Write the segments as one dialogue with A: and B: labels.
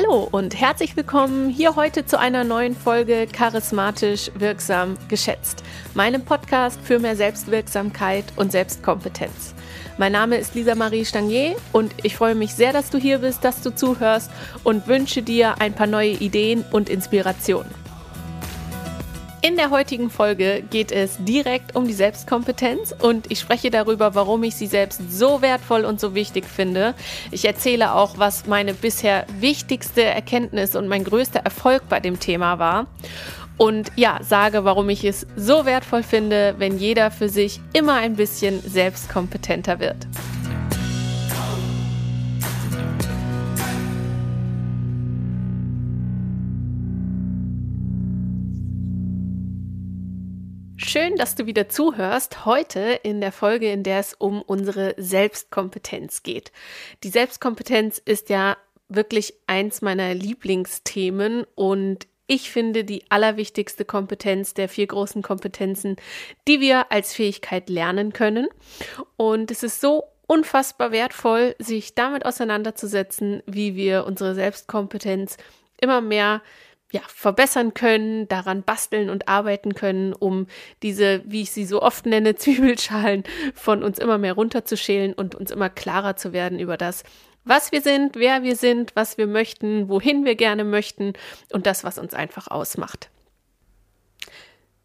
A: Hallo und herzlich willkommen hier heute zu einer neuen Folge Charismatisch Wirksam Geschätzt, meinem Podcast für mehr Selbstwirksamkeit und Selbstkompetenz. Mein Name ist Lisa Marie Stangier und ich freue mich sehr, dass du hier bist, dass du zuhörst und wünsche dir ein paar neue Ideen und Inspirationen. In der heutigen Folge geht es direkt um die Selbstkompetenz und ich spreche darüber, warum ich sie selbst so wertvoll und so wichtig finde. Ich erzähle auch, was meine bisher wichtigste Erkenntnis und mein größter Erfolg bei dem Thema war. Und ja, sage, warum ich es so wertvoll finde, wenn jeder für sich immer ein bisschen selbstkompetenter wird. Schön, dass du wieder zuhörst. Heute in der Folge, in der es um unsere Selbstkompetenz geht. Die Selbstkompetenz ist ja wirklich eins meiner Lieblingsthemen und ich finde die allerwichtigste Kompetenz der vier großen Kompetenzen, die wir als Fähigkeit lernen können. Und es ist so unfassbar wertvoll, sich damit auseinanderzusetzen, wie wir unsere Selbstkompetenz immer mehr ja, verbessern können, daran basteln und arbeiten können, um diese, wie ich sie so oft nenne, Zwiebelschalen von uns immer mehr runterzuschälen und uns immer klarer zu werden über das, was wir sind, wer wir sind, was wir möchten, wohin wir gerne möchten und das, was uns einfach ausmacht.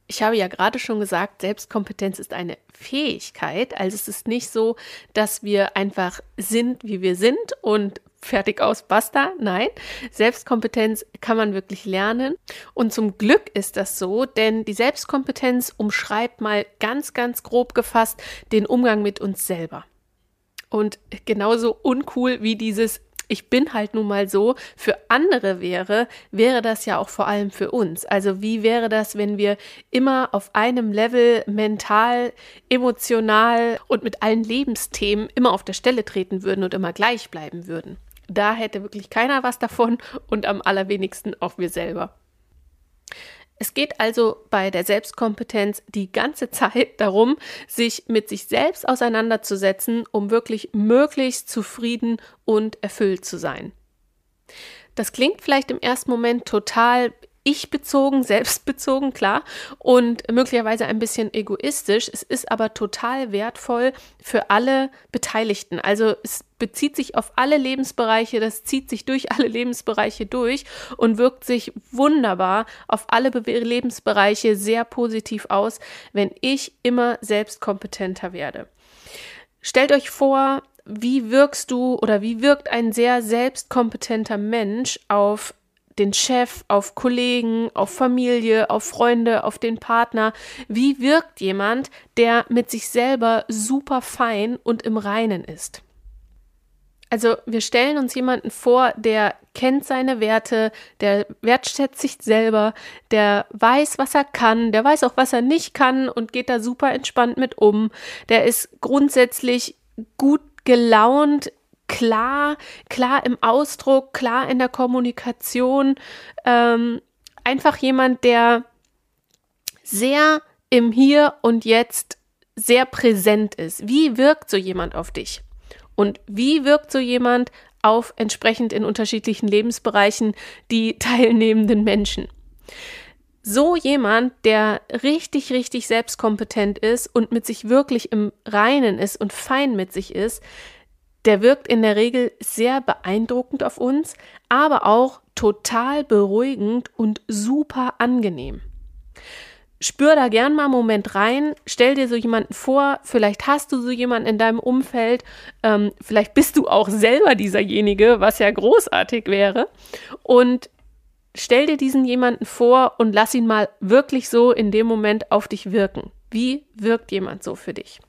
A: Ich habe ja gerade schon gesagt, Selbstkompetenz ist eine Fähigkeit. Also es ist nicht so, dass wir einfach sind, wie wir sind und fertig aus, basta. Nein, Selbstkompetenz kann man wirklich lernen. Und zum Glück ist das so, denn die Selbstkompetenz umschreibt mal ganz, ganz grob gefasst den Umgang mit uns selber. Und genauso uncool wie dieses ich bin halt nun mal so, für andere wäre, wäre das ja auch vor allem für uns. Also wie wäre das, wenn wir immer auf einem Level mental, emotional und mit allen Lebensthemen immer auf der Stelle treten würden und immer gleich bleiben würden? Da hätte wirklich keiner was davon und am allerwenigsten auch wir selber. Es geht also bei der Selbstkompetenz die ganze Zeit darum, sich mit sich selbst auseinanderzusetzen, um wirklich möglichst zufrieden und erfüllt zu sein. Das klingt vielleicht im ersten Moment total ich bezogen, selbstbezogen, klar, und möglicherweise ein bisschen egoistisch. Es ist aber total wertvoll für alle Beteiligten. Also es bezieht sich auf alle Lebensbereiche, das zieht sich durch alle Lebensbereiche durch und wirkt sich wunderbar auf alle Be Lebensbereiche sehr positiv aus, wenn ich immer selbstkompetenter werde. Stellt euch vor, wie wirkst du oder wie wirkt ein sehr selbstkompetenter Mensch auf den Chef, auf Kollegen, auf Familie, auf Freunde, auf den Partner. Wie wirkt jemand, der mit sich selber super fein und im Reinen ist? Also wir stellen uns jemanden vor, der kennt seine Werte, der wertschätzt sich selber, der weiß, was er kann, der weiß auch, was er nicht kann und geht da super entspannt mit um. Der ist grundsätzlich gut gelaunt, klar, klar im Ausdruck, klar in der Kommunikation. Ähm, einfach jemand, der sehr im Hier und Jetzt sehr präsent ist. Wie wirkt so jemand auf dich? Und wie wirkt so jemand auf entsprechend in unterschiedlichen Lebensbereichen die teilnehmenden Menschen? So jemand, der richtig, richtig selbstkompetent ist und mit sich wirklich im Reinen ist und fein mit sich ist, der wirkt in der Regel sehr beeindruckend auf uns, aber auch total beruhigend und super angenehm. Spür da gern mal einen Moment rein, stell dir so jemanden vor, vielleicht hast du so jemanden in deinem Umfeld, ähm, vielleicht bist du auch selber dieserjenige, was ja großartig wäre. Und stell dir diesen jemanden vor und lass ihn mal wirklich so in dem Moment auf dich wirken. Wie wirkt jemand so für dich?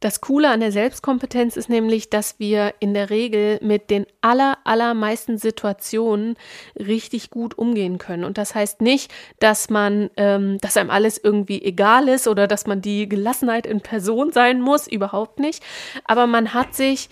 A: Das Coole an der Selbstkompetenz ist nämlich, dass wir in der Regel mit den aller, allermeisten Situationen richtig gut umgehen können. Und das heißt nicht, dass man, ähm, dass einem alles irgendwie egal ist oder dass man die Gelassenheit in Person sein muss, überhaupt nicht. Aber man hat sich,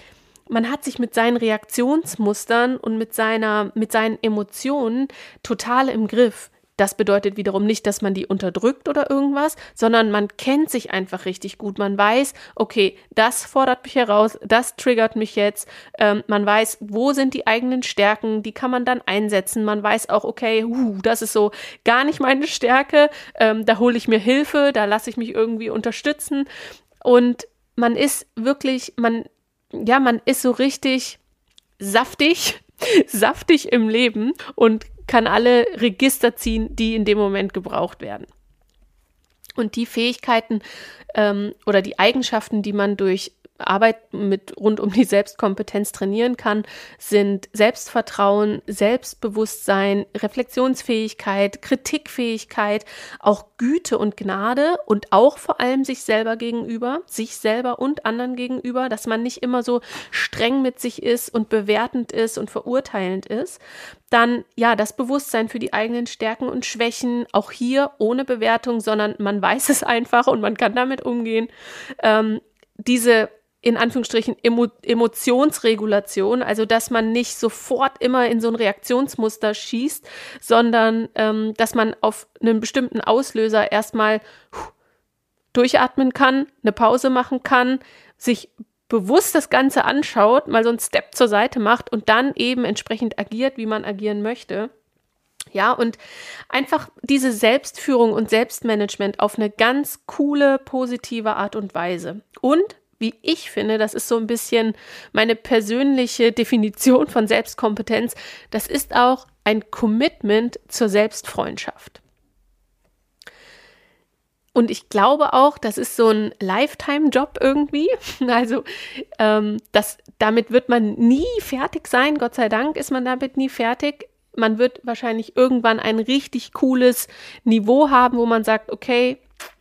A: man hat sich mit seinen Reaktionsmustern und mit seiner, mit seinen Emotionen total im Griff Das bedeutet wiederum nicht, dass man die unterdrückt oder irgendwas, sondern man kennt sich einfach richtig gut. Man weiß, okay, das fordert mich heraus, das triggert mich jetzt. Ähm, man weiß, wo sind die eigenen Stärken, die kann man dann einsetzen. Man weiß auch, okay, uh, das ist so gar nicht meine Stärke, ähm, da hole ich mir Hilfe, da lasse ich mich irgendwie unterstützen. Und man ist wirklich, man, ja, man ist so richtig saftig, saftig im Leben und kann alle Register ziehen, die in dem Moment gebraucht werden. Und die Fähigkeiten ähm, oder die Eigenschaften, die man durch Arbeit mit rund um die Selbstkompetenz trainieren kann, sind Selbstvertrauen, Selbstbewusstsein, Reflexionsfähigkeit, Kritikfähigkeit, auch Güte und Gnade und auch vor allem sich selber gegenüber, sich selber und anderen gegenüber, dass man nicht immer so streng mit sich ist und bewertend ist und verurteilend ist. Dann ja, das Bewusstsein für die eigenen Stärken und Schwächen, auch hier ohne Bewertung, sondern man weiß es einfach und man kann damit umgehen. Ähm, diese in Anführungsstrichen Emo Emotionsregulation, also dass man nicht sofort immer in so ein Reaktionsmuster schießt, sondern ähm, dass man auf einen bestimmten Auslöser erstmal durchatmen kann, eine Pause machen kann, sich bewusst das Ganze anschaut, mal so einen Step zur Seite macht und dann eben entsprechend agiert, wie man agieren möchte. Ja, und einfach diese Selbstführung und Selbstmanagement auf eine ganz coole, positive Art und Weise. Und wie ich finde, das ist so ein bisschen meine persönliche Definition von Selbstkompetenz, das ist auch ein Commitment zur Selbstfreundschaft. Und ich glaube auch, das ist so ein Lifetime-Job irgendwie. Also ähm, das, damit wird man nie fertig sein. Gott sei Dank ist man damit nie fertig. Man wird wahrscheinlich irgendwann ein richtig cooles Niveau haben, wo man sagt, okay,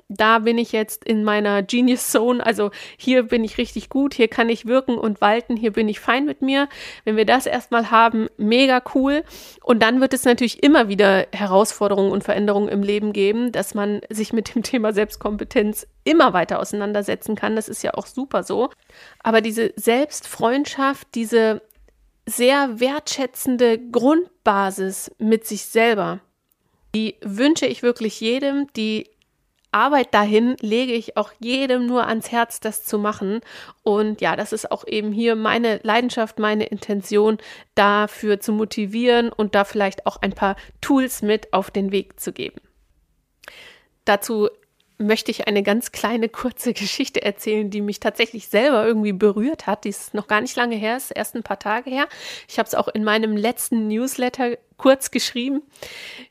A: da bin ich jetzt in meiner Genius Zone, also hier bin ich richtig gut, hier kann ich wirken und walten, hier bin ich fein mit mir. Wenn wir das erstmal haben, mega cool. Und dann wird es natürlich immer wieder Herausforderungen und Veränderungen im Leben geben, dass man sich mit dem Thema Selbstkompetenz immer weiter auseinandersetzen kann. Das ist ja auch super so. Aber diese Selbstfreundschaft, diese sehr wertschätzende Grundbasis mit sich selber, die wünsche ich wirklich jedem, die Arbeit dahin lege ich auch jedem nur ans Herz, das zu machen. Und ja, das ist auch eben hier meine Leidenschaft, meine Intention, dafür zu motivieren und da vielleicht auch ein paar Tools mit auf den Weg zu geben. Dazu möchte ich eine ganz kleine kurze Geschichte erzählen, die mich tatsächlich selber irgendwie berührt hat. Die ist noch gar nicht lange her, ist erst ein paar Tage her. Ich habe es auch in meinem letzten Newsletter kurz geschrieben.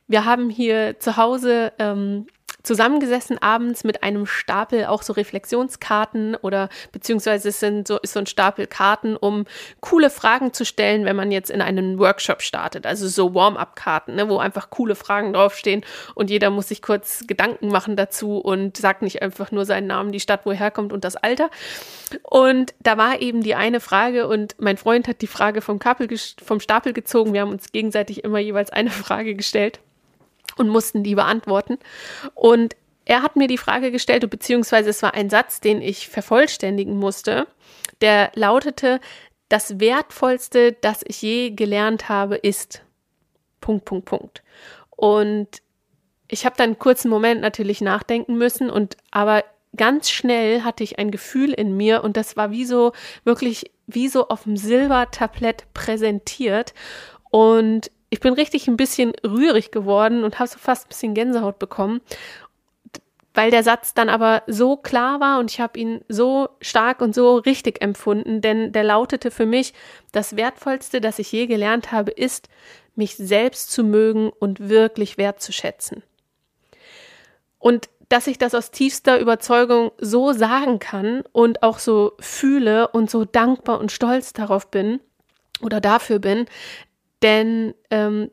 A: Wir haben hier zu Hause ähm, zusammengesessen abends mit einem Stapel auch so Reflexionskarten oder beziehungsweise es sind so, ist so ein Stapel Karten, um coole Fragen zu stellen, wenn man jetzt in einen Workshop startet. Also so Warm-up-Karten, ne, wo einfach coole Fragen draufstehen und jeder muss sich kurz Gedanken machen dazu und sagt nicht einfach nur seinen Namen, die Stadt, wo er herkommt und das Alter. Und da war eben die eine Frage und mein Freund hat die Frage vom, Kapel, vom Stapel gezogen. Wir haben uns gegenseitig immer jeweils eine Frage gestellt und mussten die beantworten. Und er hat mir die Frage gestellt, beziehungsweise es war ein Satz, den ich vervollständigen musste, der lautete, das Wertvollste, das ich je gelernt habe, ist Punkt, Punkt, Punkt. Und ich habe dann einen kurzen Moment natürlich nachdenken müssen und aber ganz schnell hatte ich ein Gefühl in mir und das war wie so wirklich wie so auf dem Silbertablett präsentiert und ich bin richtig ein bisschen rührig geworden und habe so fast ein bisschen Gänsehaut bekommen, weil der Satz dann aber so klar war und ich habe ihn so stark und so richtig empfunden, denn der lautete für mich, das Wertvollste, das ich je gelernt habe, ist, mich selbst zu mögen und wirklich wertzuschätzen. Und dass ich das aus tiefster Überzeugung so sagen kann und auch so fühle und so dankbar und stolz darauf bin oder dafür bin, denn ähm,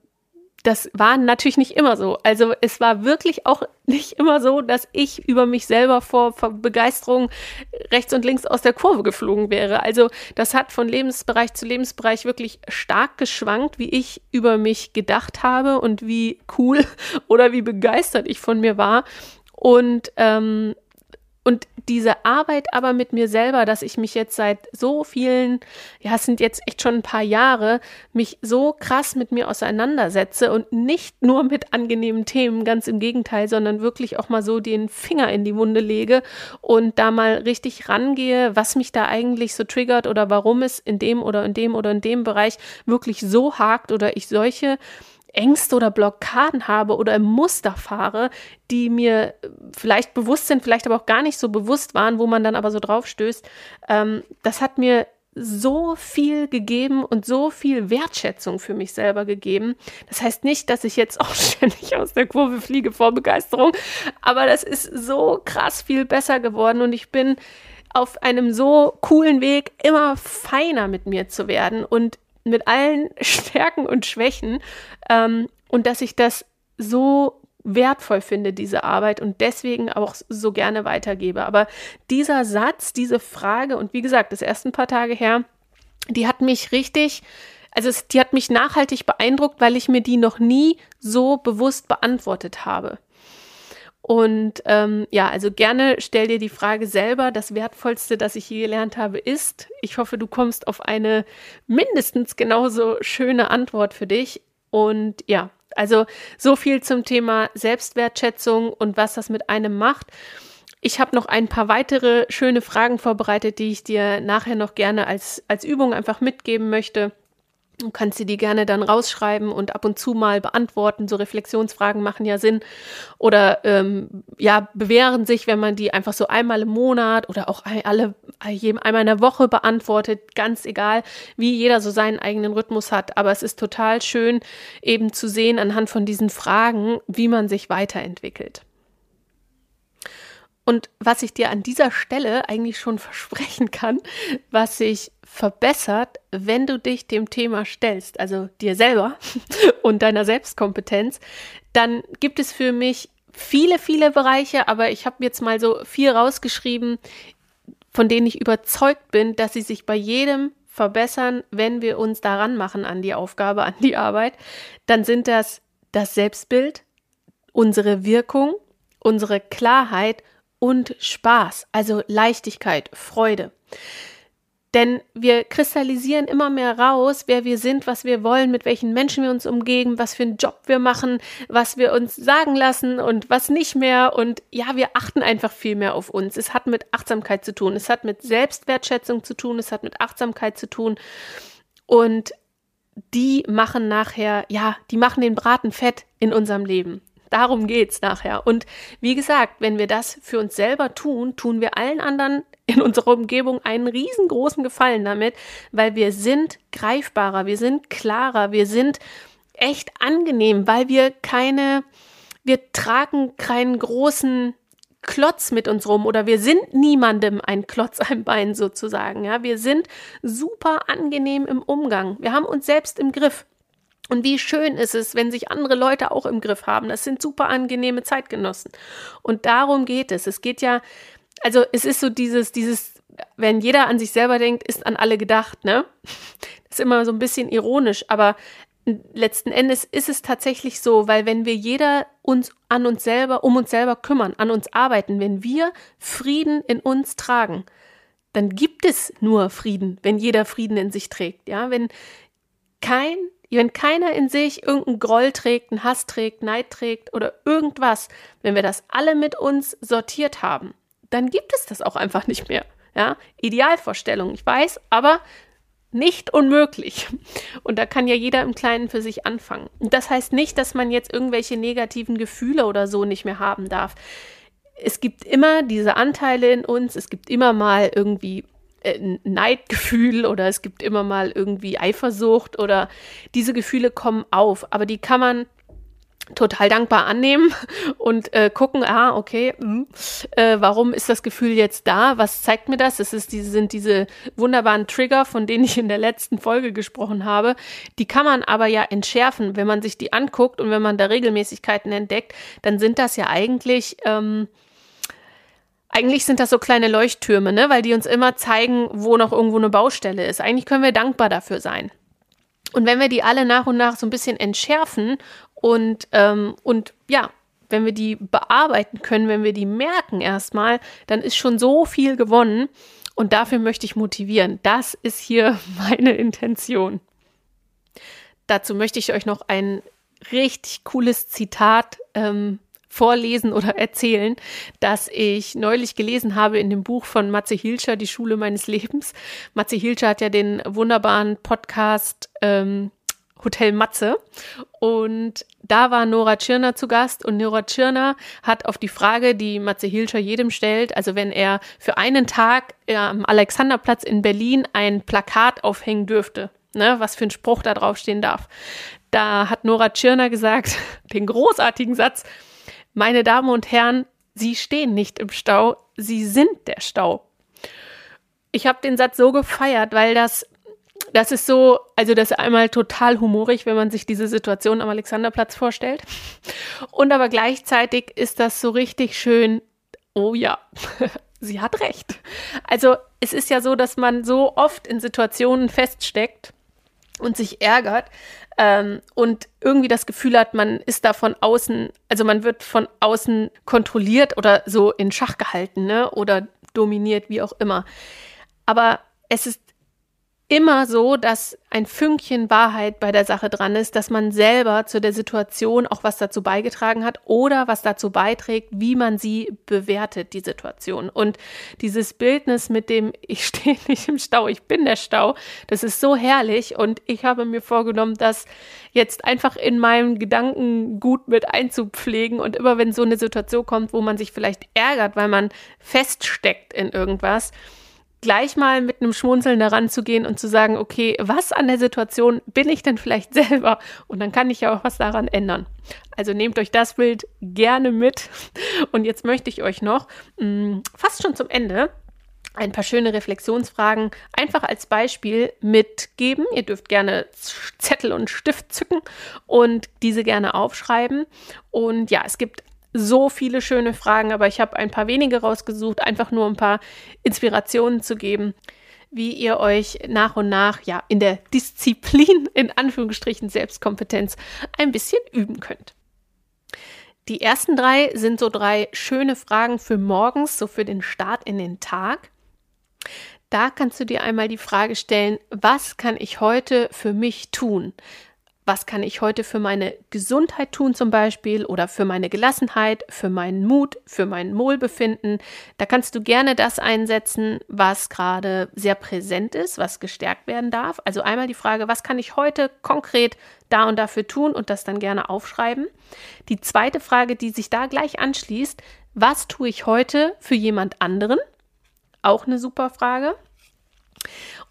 A: das war natürlich nicht immer so. Also es war wirklich auch nicht immer so, dass ich über mich selber vor, vor, Begeisterung rechts und links aus der Kurve geflogen wäre. Also das hat von Lebensbereich zu Lebensbereich wirklich stark geschwankt, wie ich über mich gedacht habe und wie cool oder wie begeistert ich von mir war. Und ähm, und diese Arbeit aber mit mir selber, dass ich mich jetzt seit so vielen, ja, es sind jetzt echt schon ein paar Jahre, mich so krass mit mir auseinandersetze und nicht nur mit angenehmen Themen, ganz im Gegenteil, sondern wirklich auch mal so den Finger in die Wunde lege und da mal richtig rangehe, was mich da eigentlich so triggert oder warum es in dem oder in dem oder in dem Bereich wirklich so hakt oder ich solche Ängste oder Blockaden habe oder im Muster fahre, die mir vielleicht bewusst sind, vielleicht aber auch gar nicht so bewusst waren, wo man dann aber so drauf stößt. Ähm, das hat mir so viel gegeben und so viel Wertschätzung für mich selber gegeben. Das heißt nicht, dass ich jetzt auch ständig aus der Kurve fliege vor Begeisterung, aber das ist so krass viel besser geworden und ich bin auf einem so coolen Weg, immer feiner mit mir zu werden und mit allen Stärken und Schwächen ähm, und dass ich das so wertvoll finde, diese Arbeit und deswegen auch so gerne weitergebe. Aber dieser Satz, diese Frage und wie gesagt, das erst ein paar Tage her, die hat mich richtig, also es, die hat mich nachhaltig beeindruckt, weil ich mir die noch nie so bewusst beantwortet habe. Und ähm, ja, also gerne stell dir die Frage selber. Das Wertvollste, das ich je gelernt habe, ist, ich hoffe, du kommst auf eine mindestens genauso schöne Antwort für dich. Und ja, also so viel zum Thema Selbstwertschätzung und was das mit einem macht. Ich habe noch ein paar weitere schöne Fragen vorbereitet, die ich dir nachher noch gerne als, als Übung einfach mitgeben möchte. Du kannst sie die gerne dann rausschreiben und ab und zu mal beantworten. So Reflexionsfragen machen ja Sinn. Oder ähm, ja, bewähren sich, wenn man die einfach so einmal im Monat oder auch alle einmal in der Woche beantwortet. Ganz egal, wie jeder so seinen eigenen Rhythmus hat. Aber es ist total schön, eben zu sehen anhand von diesen Fragen, wie man sich weiterentwickelt. Und was ich dir an dieser Stelle eigentlich schon versprechen kann, was sich verbessert, wenn du dich dem Thema stellst, also dir selber und deiner Selbstkompetenz, dann gibt es für mich viele, viele Bereiche, aber ich habe jetzt mal so vier rausgeschrieben, von denen ich überzeugt bin, dass sie sich bei jedem verbessern, wenn wir uns daran machen an die Aufgabe, an die Arbeit. Dann sind das das Selbstbild, unsere Wirkung, unsere Klarheit und Spaß, also Leichtigkeit, Freude. Denn wir kristallisieren immer mehr raus, wer wir sind, was wir wollen, mit welchen Menschen wir uns umgeben, was für einen Job wir machen, was wir uns sagen lassen und was nicht mehr. Und ja, wir achten einfach viel mehr auf uns. Es hat mit Achtsamkeit zu tun, es hat mit Selbstwertschätzung zu tun, es hat mit Achtsamkeit zu tun. Und die machen nachher, ja, die machen den Braten fett in unserem Leben. Darum geht's nachher. Und wie gesagt, wenn wir das für uns selber tun, tun wir allen anderen in unserer Umgebung einen riesengroßen Gefallen damit, weil wir sind greifbarer, wir sind klarer, wir sind echt angenehm, weil wir keine, wir tragen keinen großen Klotz mit uns rum oder wir sind niemandem ein Klotz am Bein sozusagen. Ja, wir sind super angenehm im Umgang. Wir haben uns selbst im Griff. Und wie schön ist es, wenn sich andere Leute auch im Griff haben. Das sind super angenehme Zeitgenossen. Und darum geht es. Es geht ja, also es ist so dieses, dieses, wenn jeder an sich selber denkt, ist an alle gedacht, ne? Das ist immer so ein bisschen ironisch, aber letzten Endes ist es tatsächlich so, weil wenn wir jeder uns an uns selber, um uns selber kümmern, an uns arbeiten, wenn wir Frieden in uns tragen, dann gibt es nur Frieden, wenn jeder Frieden in sich trägt, ja? Wenn kein wenn keiner in sich irgendeinen Groll trägt, einen Hass trägt, Neid trägt oder irgendwas, wenn wir das alle mit uns sortiert haben, dann gibt es das auch einfach nicht mehr. Ja, Idealvorstellung, ich weiß, aber nicht unmöglich. Und da kann ja jeder im Kleinen für sich anfangen. Und das heißt nicht, dass man jetzt irgendwelche negativen Gefühle oder so nicht mehr haben darf. Es gibt immer diese Anteile in uns, es gibt immer mal irgendwie äh, Neidgefühl oder es gibt immer mal irgendwie Eifersucht oder diese Gefühle kommen auf, aber die kann man total dankbar annehmen und äh, gucken, ah, okay, mh, äh, warum ist das Gefühl jetzt da? Was zeigt mir das? Es ist diese, sind diese wunderbaren Trigger, von denen ich in der letzten Folge gesprochen habe. Die kann man aber ja entschärfen, wenn man sich die anguckt und wenn man da Regelmäßigkeiten entdeckt, dann sind das ja eigentlich ähm, eigentlich sind das so kleine Leuchttürme, ne? weil die uns immer zeigen, wo noch irgendwo eine Baustelle ist. Eigentlich können wir dankbar dafür sein. Und wenn wir die alle nach und nach so ein bisschen entschärfen und, ähm, und ja, wenn wir die bearbeiten können, wenn wir die merken erstmal, dann ist schon so viel gewonnen. Und dafür möchte ich motivieren. Das ist hier meine Intention. Dazu möchte ich euch noch ein richtig cooles Zitat ähm, vorlesen oder erzählen, das ich neulich gelesen habe in dem Buch von Matze Hilscher, Die Schule meines Lebens. Matze Hilscher hat ja den wunderbaren Podcast ähm, Hotel Matze. Und da war Nora Tschirner zu Gast und Nora Tschirner hat auf die Frage, die Matze Hilscher jedem stellt, also wenn er für einen Tag am Alexanderplatz in Berlin ein Plakat aufhängen dürfte, ne, was für ein Spruch da draufstehen darf. Da hat Nora Tschirner gesagt, den großartigen Satz, meine Damen und Herren, Sie stehen nicht im Stau, Sie sind der Stau. Ich habe den Satz so gefeiert, weil das das ist so, also das ist einmal total humorig, wenn man sich diese Situation am Alexanderplatz vorstellt. Und aber gleichzeitig ist das so richtig schön, oh ja, sie hat recht. Also es ist ja so, dass man so oft in Situationen feststeckt und sich ärgert ähm, und irgendwie das Gefühl hat, man ist da von außen, also man wird von außen kontrolliert oder so in Schach gehalten, ne? Oder dominiert, wie auch immer. Aber es ist immer so, dass ein Fünkchen Wahrheit bei der Sache dran ist, dass man selber zu der Situation auch was dazu beigetragen hat oder was dazu beiträgt, wie man sie bewertet, die Situation. Und dieses Bildnis mit dem, ich stehe nicht im Stau, ich bin der Stau, das ist so herrlich und ich habe mir vorgenommen, das jetzt einfach in meinem Gedankengut mit einzupflegen und immer wenn so eine Situation kommt, wo man sich vielleicht ärgert, weil man feststeckt in irgendwas, gleich mal mit einem Schmunzeln daran zu gehen und zu sagen, okay, was an der Situation bin ich denn vielleicht selber? Und dann kann ich ja auch was daran ändern. Also nehmt euch das Bild gerne mit. Und jetzt möchte ich euch noch mh, mm, fast schon zum Ende ein paar schöne Reflexionsfragen einfach als Beispiel mitgeben. Ihr dürft gerne Zettel und Stift zücken und diese gerne aufschreiben. Und ja, es gibt so viele schöne Fragen, aber ich habe ein paar wenige rausgesucht, einfach nur ein paar Inspirationen zu geben, wie ihr euch nach und nach ja in der Disziplin in Anführungsstrichen Selbstkompetenz ein bisschen üben könnt. Die ersten drei sind so drei schöne Fragen für morgens, so für den Start in den Tag. Da kannst du dir einmal die Frage stellen, was kann ich heute für mich tun? Was kann ich heute für meine Gesundheit tun zum Beispiel oder für meine Gelassenheit, für meinen Mut, für mein Wohlbefinden. Da kannst du gerne das einsetzen, was gerade sehr präsent ist, was gestärkt werden darf. Also einmal die Frage, was kann ich heute konkret da und dafür tun und das dann gerne aufschreiben. Die zweite Frage, die sich da gleich anschließt, was tue ich heute für jemand anderen? Auch eine super Frage.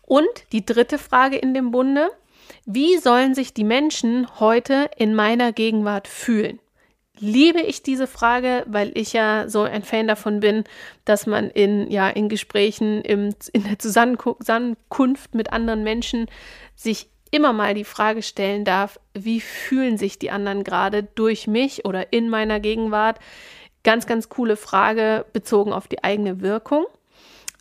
A: Und die dritte Frage in dem Bunde, wie sollen sich die Menschen heute in meiner Gegenwart fühlen? Liebe ich diese Frage, weil ich ja so ein Fan davon bin, dass man in, ja, in Gesprächen, im, in der Zusammenkunft mit anderen Menschen sich immer mal die Frage stellen darf, wie fühlen sich die anderen gerade durch mich oder in meiner Gegenwart? Ganz, ganz coole Frage bezogen auf die eigene Wirkung.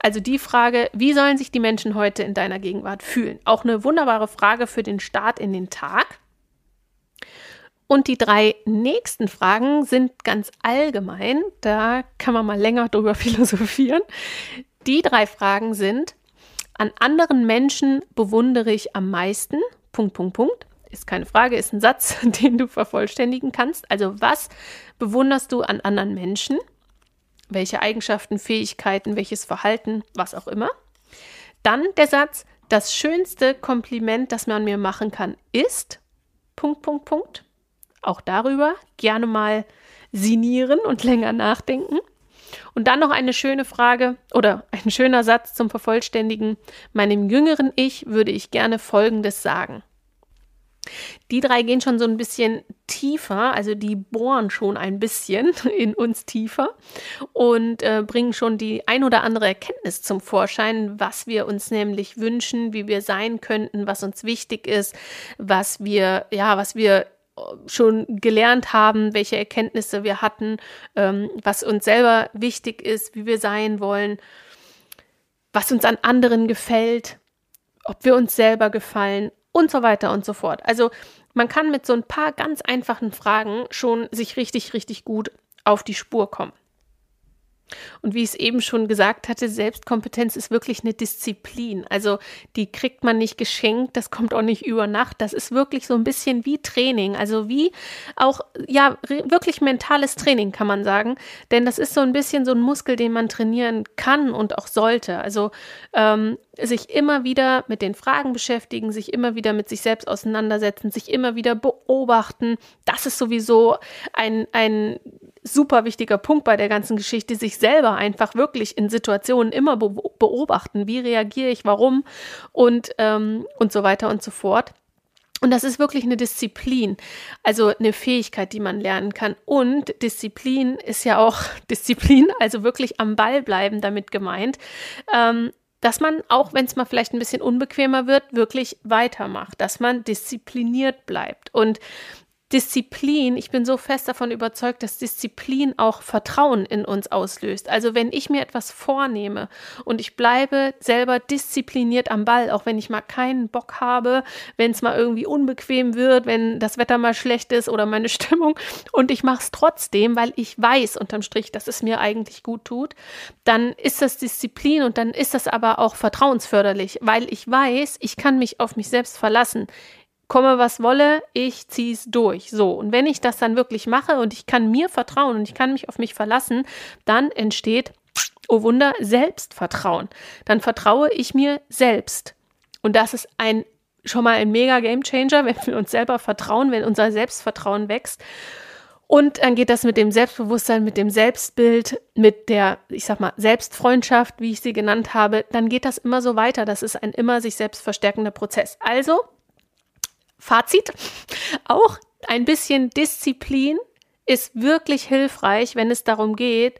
A: Also die Frage, wie sollen sich die Menschen heute in deiner Gegenwart fühlen? Auch eine wunderbare Frage für den Start in den Tag. Und die drei nächsten Fragen sind ganz allgemein. Da kann man mal länger drüber philosophieren. Die drei Fragen sind, an anderen Menschen bewundere ich am meisten. Punkt, Punkt, Punkt. Ist keine Frage, ist ein Satz, den du vervollständigen kannst. Also was bewunderst du an anderen Menschen? Welche Eigenschaften, Fähigkeiten, welches Verhalten, was auch immer. Dann der Satz, das schönste Kompliment, das man mir machen kann, ist Punkt, Punkt, Punkt. Auch darüber gerne mal sinieren und länger nachdenken. Und dann noch eine schöne Frage oder ein schöner Satz zum Vervollständigen. Meinem jüngeren Ich würde ich gerne Folgendes sagen. Die drei gehen schon so ein bisschen tiefer, also die bohren schon ein bisschen in uns tiefer und äh, bringen schon die ein oder andere Erkenntnis zum Vorschein, was wir uns nämlich wünschen, wie wir sein könnten, was uns wichtig ist, was wir, ja, was wir äh, schon gelernt haben, welche Erkenntnisse wir hatten, ähm, was uns selber wichtig ist, wie wir sein wollen, was uns an anderen gefällt, ob wir uns selber gefallen und so weiter und so fort. Also man kann mit so ein paar ganz einfachen Fragen schon sich richtig, richtig gut auf die Spur kommen. Und wie ich es eben schon gesagt hatte, Selbstkompetenz ist wirklich eine Disziplin. Also die kriegt man nicht geschenkt, das kommt auch nicht über Nacht. Das ist wirklich so ein bisschen wie Training. Also wie auch, ja, wirklich mentales Training kann man sagen. Denn das ist so ein bisschen so ein Muskel, den man trainieren kann und auch sollte. Also ähm, sich immer wieder mit den Fragen beschäftigen, sich immer wieder mit sich selbst auseinandersetzen, sich immer wieder beobachten. Das ist sowieso ein, ein super wichtiger Punkt bei der ganzen Geschichte, sich selber einfach wirklich in Situationen immer be beobachten. Wie reagiere ich, warum und, ähm, und so weiter und so fort. Und das ist wirklich eine Disziplin, also eine Fähigkeit, die man lernen kann. Und Disziplin ist ja auch Disziplin, also wirklich am Ball bleiben damit gemeint. Ähm, dass man, auch wenn es mal vielleicht ein bisschen unbequemer wird, wirklich weitermacht, dass man diszipliniert bleibt. Und Disziplin, ich bin so fest davon überzeugt, dass Disziplin auch Vertrauen in uns auslöst. Also wenn ich mir etwas vornehme und ich bleibe selber diszipliniert am Ball, auch wenn ich mal keinen Bock habe, wenn es mal irgendwie unbequem wird, wenn das Wetter mal schlecht ist oder meine Stimmung und ich mache es trotzdem, weil ich weiß unterm Strich, dass es mir eigentlich gut tut, dann ist das Disziplin und dann ist das aber auch vertrauensförderlich, weil ich weiß, ich kann mich auf mich selbst verlassen komme was wolle, ich ziehe es durch. So, und wenn ich das dann wirklich mache und ich kann mir vertrauen und ich kann mich auf mich verlassen, dann entsteht, oh Wunder, Selbstvertrauen. Dann vertraue ich mir selbst. Und das ist ein schon mal ein mega Game Changer, wenn wir uns selber vertrauen, wenn unser Selbstvertrauen wächst. Und dann geht das mit dem Selbstbewusstsein, mit dem Selbstbild, mit der, ich sag mal, Selbstfreundschaft, wie ich sie genannt habe, dann geht das immer so weiter. Das ist ein immer sich selbst verstärkender Prozess. Also Fazit, auch ein bisschen Disziplin ist wirklich hilfreich, wenn es darum geht,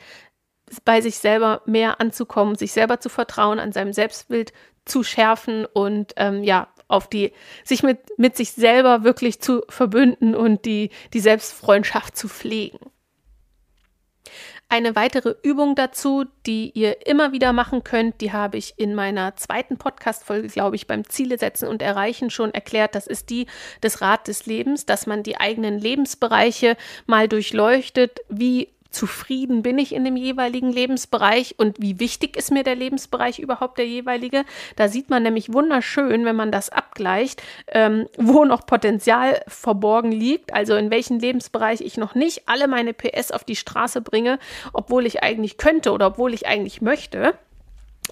A: bei sich selber mehr anzukommen, sich selber zu vertrauen, an seinem Selbstbild zu schärfen und ähm, ja, auf die, sich mit, mit sich selber wirklich zu verbünden und die, die Selbstfreundschaft zu pflegen. Eine weitere Übung dazu, die ihr immer wieder machen könnt, die habe ich in meiner zweiten Podcast-Folge, glaube ich, beim Ziele setzen und erreichen schon erklärt. Das ist die des Rat des Lebens, dass man die eigenen Lebensbereiche mal durchleuchtet. Wie zufrieden bin ich in dem jeweiligen Lebensbereich und wie wichtig ist mir der Lebensbereich überhaupt der jeweilige. Da sieht man nämlich wunderschön, wenn man das abgleicht, ähm, wo noch Potenzial verborgen liegt, also in welchem Lebensbereich ich noch nicht alle meine PS auf die Straße bringe, obwohl ich eigentlich könnte oder obwohl ich eigentlich möchte.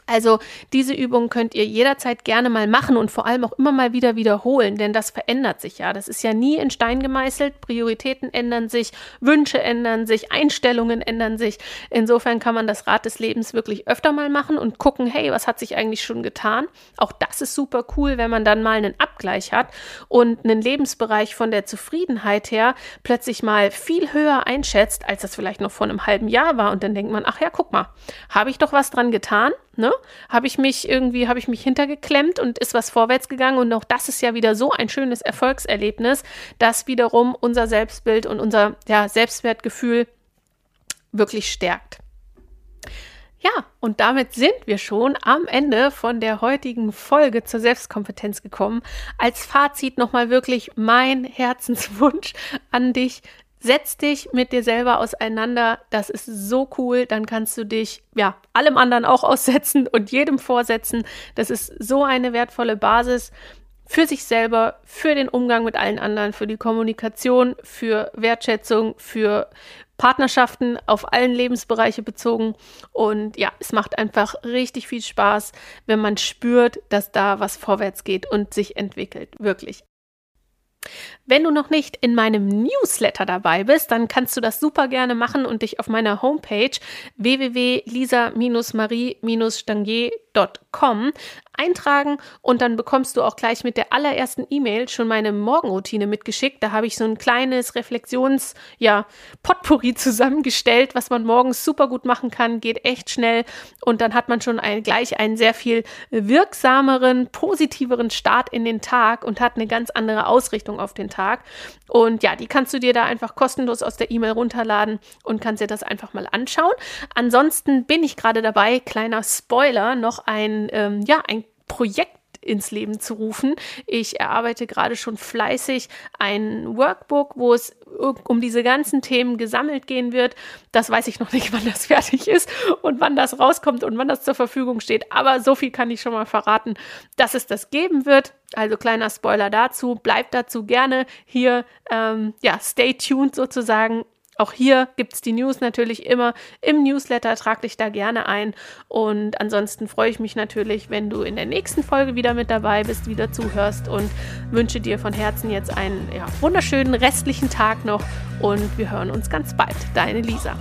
A: Also diese Übung könnt ihr jederzeit gerne mal machen und vor allem auch immer mal wieder wiederholen, denn das verändert sich ja. Das ist ja nie in Stein gemeißelt. Prioritäten ändern sich, Wünsche ändern sich, Einstellungen ändern sich. Insofern kann man das Rad des Lebens wirklich öfter mal machen und gucken, hey, was hat sich eigentlich schon getan? Auch das ist super cool, wenn man dann mal einen Abgleich hat und einen Lebensbereich von der Zufriedenheit her plötzlich mal viel höher einschätzt, als das vielleicht noch vor einem halben Jahr war. Und dann denkt man, ach ja, guck mal, habe ich doch was dran getan? Ne? Habe ich mich irgendwie, habe ich mich hintergeklemmt und ist was vorwärts gegangen und auch das ist ja wieder so ein schönes Erfolgserlebnis, das wiederum unser Selbstbild und unser ja, Selbstwertgefühl wirklich stärkt. Ja, und damit sind wir schon am Ende von der heutigen Folge zur Selbstkompetenz gekommen. Als Fazit nochmal wirklich mein Herzenswunsch an dich. Setz dich mit dir selber auseinander. Das ist so cool. Dann kannst du dich, ja, allem anderen auch aussetzen und jedem vorsetzen. Das ist so eine wertvolle Basis für sich selber, für den Umgang mit allen anderen, für die Kommunikation, für Wertschätzung, für Partnerschaften auf allen Lebensbereiche bezogen. Und ja, es macht einfach richtig viel Spaß, wenn man spürt, dass da was vorwärts geht und sich entwickelt. Wirklich. Wenn du noch nicht in meinem Newsletter dabei bist, dann kannst du das super gerne machen und dich auf meiner Homepage www.lisa-marie-stangier.com eintragen und dann bekommst du auch gleich mit der allerersten E-Mail schon meine Morgenroutine mitgeschickt. Da habe ich so ein kleines Reflexions, ja, Potpourri zusammengestellt, was man morgens super gut machen kann, geht echt schnell und dann hat man schon ein, gleich einen sehr viel wirksameren, positiveren Start in den Tag und hat eine ganz andere Ausrichtung auf den Tag. Und ja, die kannst du dir da einfach kostenlos aus der E-Mail runterladen und kannst dir das einfach mal anschauen. Ansonsten bin ich gerade dabei, kleiner Spoiler, noch ein, ähm, ja, ein Projekt ins Leben zu rufen. Ich erarbeite gerade schon fleißig ein Workbook, wo es um diese ganzen Themen gesammelt gehen wird. Das weiß ich noch nicht, wann das fertig ist und wann das rauskommt und wann das zur Verfügung steht. Aber so viel kann ich schon mal verraten, dass es das geben wird. Also kleiner Spoiler dazu. Bleibt dazu gerne hier, ähm, ja, stay tuned sozusagen. Auch hier gibt es die News natürlich immer im Newsletter, trag dich da gerne ein. Und ansonsten freue ich mich natürlich, wenn du in der nächsten Folge wieder mit dabei bist, wieder zuhörst und wünsche dir von Herzen jetzt einen ja, wunderschönen restlichen Tag noch und wir hören uns ganz bald. Deine Lisa.